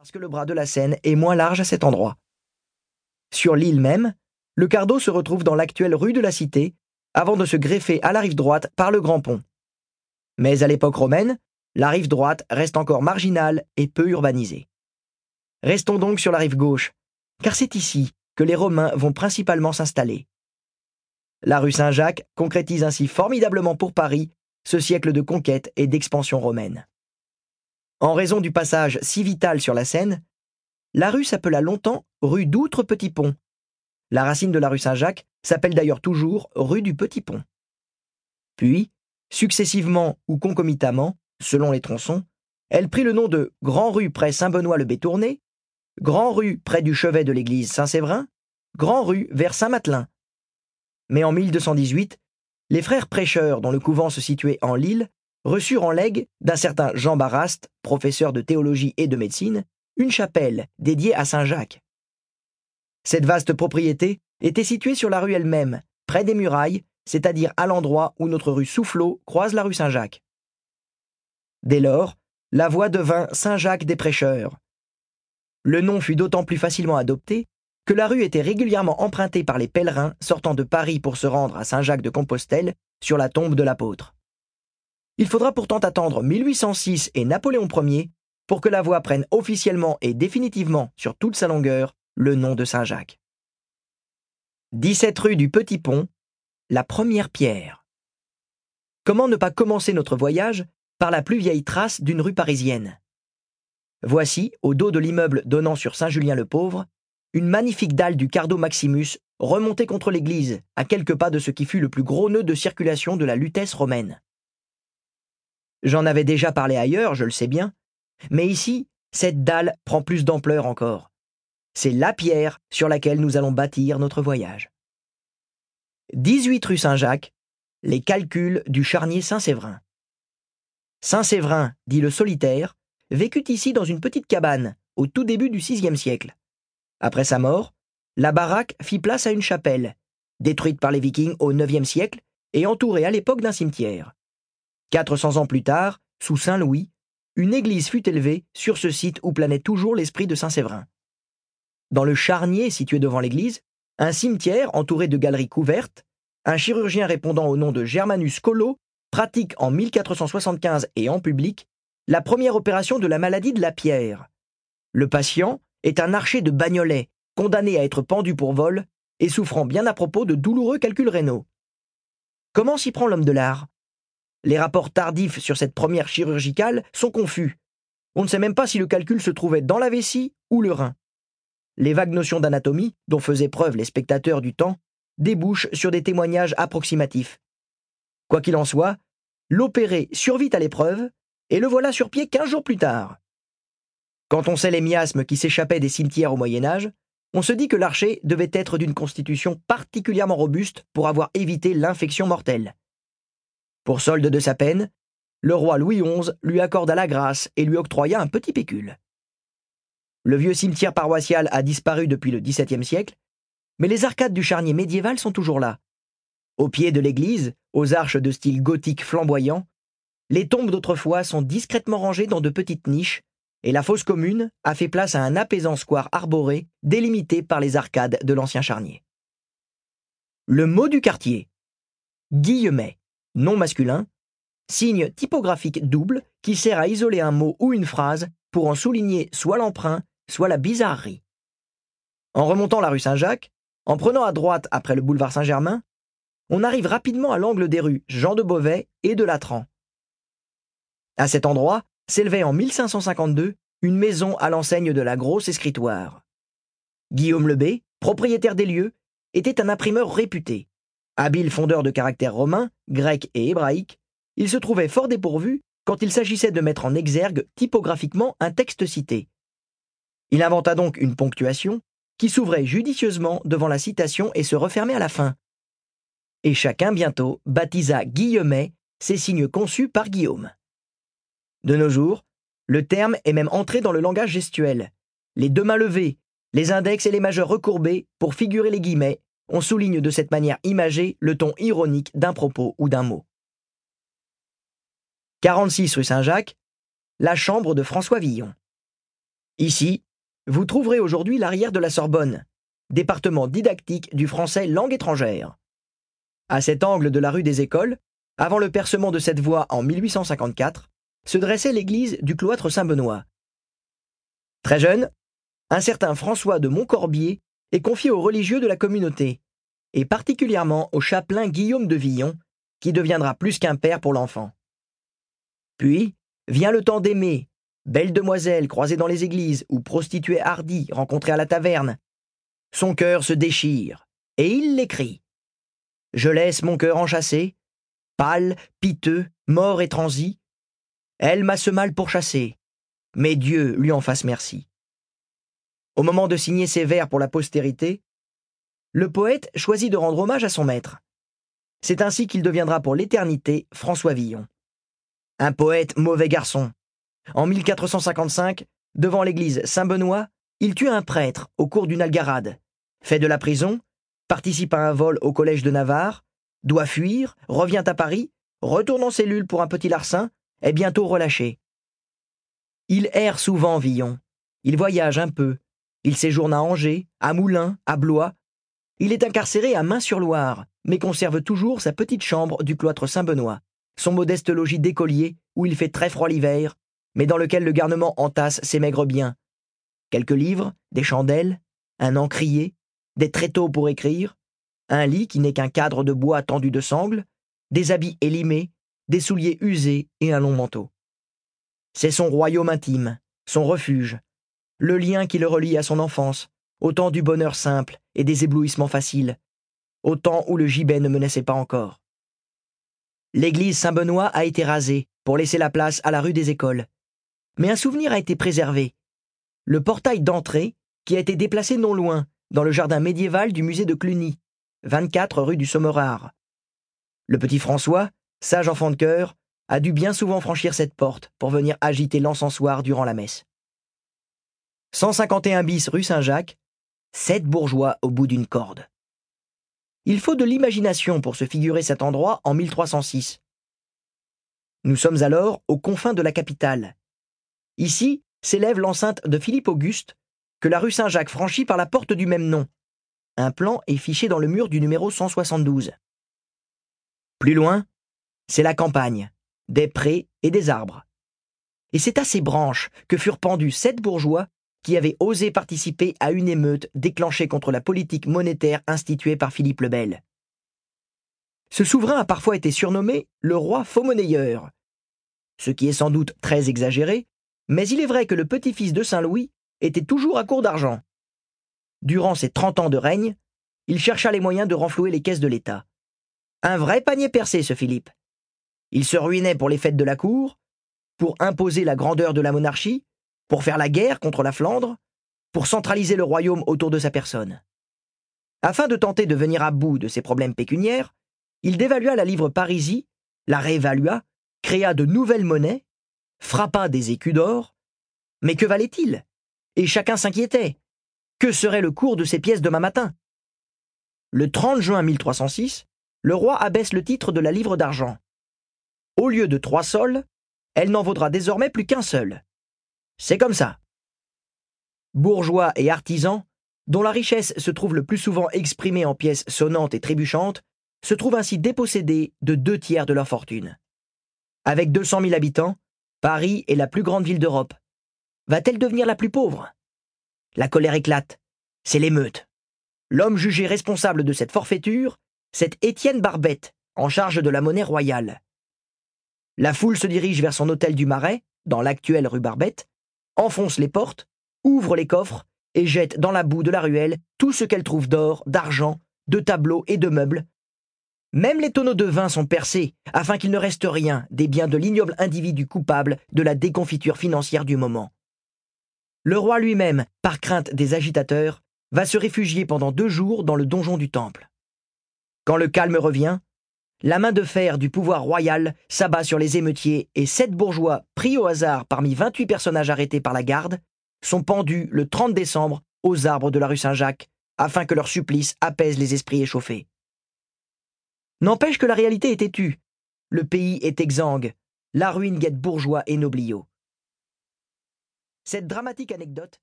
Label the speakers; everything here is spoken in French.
Speaker 1: parce que le bras de la Seine est moins large à cet endroit. Sur l'île même, le Cardo se retrouve dans l'actuelle rue de la Cité, avant de se greffer à la rive droite par le Grand Pont. Mais à l'époque romaine, la rive droite reste encore marginale et peu urbanisée. Restons donc sur la rive gauche, car c'est ici que les Romains vont principalement s'installer. La rue Saint-Jacques concrétise ainsi formidablement pour Paris ce siècle de conquête et d'expansion romaine. En raison du passage si vital sur la Seine, la rue s'appela longtemps rue d'Outre-Petit-Pont. La racine de la rue Saint-Jacques s'appelle d'ailleurs toujours rue du Petit-Pont. Puis, successivement ou concomitamment, selon les tronçons, elle prit le nom de Grand Rue près Saint-Benoît-le-Bétourné, Grand Rue près du chevet de l'église Saint-Séverin, Grand Rue vers Saint-Matelin. Mais en 1218, les frères prêcheurs dont le couvent se situait en Lille reçurent en legs d'un certain Jean Baraste, professeur de théologie et de médecine, une chapelle dédiée à Saint Jacques. Cette vaste propriété était située sur la rue elle-même, près des murailles, c'est-à-dire à, l'endroit où notre rue Soufflot croise la rue Saint-Jacques. Dès lors, la voie devint Saint-Jacques des Prêcheurs. Le nom fut d'autant plus facilement adopté que la rue était régulièrement empruntée par les pèlerins sortant de Paris pour se rendre à Saint-Jacques de Compostelle sur la tombe de l'apôtre. Il faudra pourtant attendre 1806 et Napoléon Ier pour que la voie prenne officiellement et définitivement sur toute sa longueur le nom de Saint-Jacques. 17 rue du Petit Pont, la première pierre. Comment ne pas commencer notre voyage par la plus vieille trace d'une rue parisienne? Voici, au dos de l'immeuble donnant sur Saint-Julien-le-Pauvre, une magnifique dalle du Cardo Maximus remontée contre l'église, à quelques pas de ce qui fut le plus gros nœud de circulation de la Lutèce romaine. J'en avais déjà parlé ailleurs, je le sais bien, mais ici, cette dalle prend plus d'ampleur encore. C'est la pierre sur laquelle nous allons bâtir notre voyage. 18 rue Saint-Jacques, les calculs du charnier Saint-Séverin. Saint-Séverin, dit le solitaire, vécut ici dans une petite cabane, au tout début du VIe siècle. Après sa mort, la baraque fit place à une chapelle, détruite par les Vikings au IXe siècle et entourée à l'époque d'un cimetière. 400 ans plus tard, sous Saint Louis, une église fut élevée sur ce site où planait toujours l'esprit de Saint Séverin. Dans le charnier situé devant l'église, un cimetière entouré de galeries couvertes, un chirurgien répondant au nom de Germanus Colo pratique en 1475 et en public la première opération de la maladie de la pierre. Le patient est un archer de Bagnolet, condamné à être pendu pour vol et souffrant bien à propos de douloureux calculs rénaux. Comment s'y prend l'homme de l'art? Les rapports tardifs sur cette première chirurgicale sont confus. On ne sait même pas si le calcul se trouvait dans la vessie ou le rein. Les vagues notions d'anatomie, dont faisaient preuve les spectateurs du temps, débouchent sur des témoignages approximatifs. Quoi qu'il en soit, l'opéré survit à l'épreuve, et le voilà sur pied quinze jours plus tard. Quand on sait les miasmes qui s'échappaient des cimetières au Moyen Âge, on se dit que l'archer devait être d'une constitution particulièrement robuste pour avoir évité l'infection mortelle. Pour solde de sa peine, le roi Louis XI lui accorda la grâce et lui octroya un petit pécule. Le vieux cimetière paroissial a disparu depuis le XVIIe siècle, mais les arcades du charnier médiéval sont toujours là. Au pied de l'église, aux arches de style gothique flamboyant, les tombes d'autrefois sont discrètement rangées dans de petites niches, et la fosse commune a fait place à un apaisant square arboré délimité par les arcades de l'ancien charnier. Le mot du quartier. Guillemet non masculin, signe typographique double qui sert à isoler un mot ou une phrase pour en souligner soit l'emprunt, soit la bizarrerie. En remontant la rue Saint-Jacques, en prenant à droite après le boulevard Saint-Germain, on arrive rapidement à l'angle des rues Jean de Beauvais et de Latran. À cet endroit s'élevait en 1552 une maison à l'enseigne de la grosse escritoire. Guillaume Lebé, propriétaire des lieux, était un imprimeur réputé. Habile fondeur de caractères romains, grecs et hébraïques, il se trouvait fort dépourvu quand il s'agissait de mettre en exergue typographiquement un texte cité. Il inventa donc une ponctuation qui s'ouvrait judicieusement devant la citation et se refermait à la fin. Et chacun bientôt baptisa Guillemet ces signes conçus par Guillaume. De nos jours, le terme est même entré dans le langage gestuel. Les deux mains levées, les index et les majeurs recourbés pour figurer les guillemets on souligne de cette manière imagée le ton ironique d'un propos ou d'un mot. 46 rue Saint-Jacques, la chambre de François Villon. Ici, vous trouverez aujourd'hui l'arrière de la Sorbonne, département didactique du français langue étrangère. À cet angle de la rue des Écoles, avant le percement de cette voie en 1854, se dressait l'église du cloître Saint-Benoît. Très jeune, un certain François de Montcorbier est confié aux religieux de la communauté, et particulièrement au chapelain Guillaume de Villon, qui deviendra plus qu'un père pour l'enfant. Puis vient le temps d'aimer, belle demoiselle croisée dans les églises ou prostituée hardie rencontrée à la taverne. Son cœur se déchire, et il l'écrit. Je laisse mon cœur enchâssé, pâle, piteux, mort et transi. Elle m'a ce mal pourchassé, mais Dieu lui en fasse merci. Au moment de signer ses vers pour la postérité, le poète choisit de rendre hommage à son maître. C'est ainsi qu'il deviendra pour l'éternité François Villon. Un poète mauvais garçon. En 1455, devant l'église Saint-Benoît, il tue un prêtre au cours d'une algarade, fait de la prison, participe à un vol au collège de Navarre, doit fuir, revient à Paris, retourne en cellule pour un petit larcin, est bientôt relâché. Il erre souvent, Villon. Il voyage un peu. Il séjourne à Angers, à Moulins, à Blois. Il est incarcéré à Main-sur-Loire, mais conserve toujours sa petite chambre du cloître Saint-Benoît, son modeste logis d'écolier où il fait très froid l'hiver, mais dans lequel le garnement entasse ses maigres biens. Quelques livres, des chandelles, un encrier, des tréteaux pour écrire, un lit qui n'est qu'un cadre de bois tendu de sangles, des habits élimés, des souliers usés et un long manteau. C'est son royaume intime, son refuge, le lien qui le relie à son enfance, au temps du bonheur simple et des éblouissements faciles, au temps où le gibet ne menaçait pas encore. L'église Saint-Benoît a été rasée pour laisser la place à la rue des Écoles. Mais un souvenir a été préservé. Le portail d'entrée, qui a été déplacé non loin, dans le jardin médiéval du musée de Cluny, 24 rue du Sommerard. Le petit François, sage enfant de cœur, a dû bien souvent franchir cette porte pour venir agiter l'encensoir durant la messe. 151 bis rue Saint-Jacques, sept bourgeois au bout d'une corde. Il faut de l'imagination pour se figurer cet endroit en 1306. Nous sommes alors aux confins de la capitale. Ici s'élève l'enceinte de Philippe Auguste, que la rue Saint-Jacques franchit par la porte du même nom. Un plan est fiché dans le mur du numéro 172. Plus loin, c'est la campagne, des prés et des arbres. Et c'est à ces branches que furent pendus sept bourgeois qui avaient osé participer à une émeute déclenchée contre la politique monétaire instituée par Philippe le Bel. Ce souverain a parfois été surnommé le roi faux-monnayeur, ce qui est sans doute très exagéré, mais il est vrai que le petit-fils de Saint-Louis était toujours à court d'argent. Durant ses trente ans de règne, il chercha les moyens de renflouer les caisses de l'État. Un vrai panier percé, ce Philippe. Il se ruinait pour les fêtes de la cour, pour imposer la grandeur de la monarchie, pour faire la guerre contre la Flandre, pour centraliser le royaume autour de sa personne. Afin de tenter de venir à bout de ses problèmes pécuniaires, il dévalua la livre parisie, la réévalua, créa de nouvelles monnaies, frappa des écus d'or. Mais que valait-il? Et chacun s'inquiétait. Que serait le cours de ces pièces demain matin? Le 30 juin 1306, le roi abaisse le titre de la livre d'argent. Au lieu de trois sols, elle n'en vaudra désormais plus qu'un seul. C'est comme ça. Bourgeois et artisans, dont la richesse se trouve le plus souvent exprimée en pièces sonnantes et trébuchantes, se trouvent ainsi dépossédés de deux tiers de leur fortune. Avec 200 000 habitants, Paris est la plus grande ville d'Europe. Va-t-elle devenir la plus pauvre? La colère éclate. C'est l'émeute. L'homme jugé responsable de cette forfaiture, c'est Étienne Barbette, en charge de la monnaie royale. La foule se dirige vers son hôtel du Marais, dans l'actuelle rue Barbette, enfonce les portes, ouvre les coffres et jette dans la boue de la ruelle tout ce qu'elle trouve d'or, d'argent, de tableaux et de meubles. Même les tonneaux de vin sont percés afin qu'il ne reste rien des biens de l'ignoble individu coupable de la déconfiture financière du moment. Le roi lui-même, par crainte des agitateurs, va se réfugier pendant deux jours dans le donjon du temple. Quand le calme revient, la main de fer du pouvoir royal s'abat sur les émeutiers et sept bourgeois, pris au hasard parmi 28 personnages arrêtés par la garde, sont pendus le 30 décembre aux arbres de la rue Saint-Jacques, afin que leur supplice apaise les esprits échauffés. N'empêche que la réalité est têtue. Le pays est exsangue. La ruine guette bourgeois et nobliaux. Cette dramatique anecdote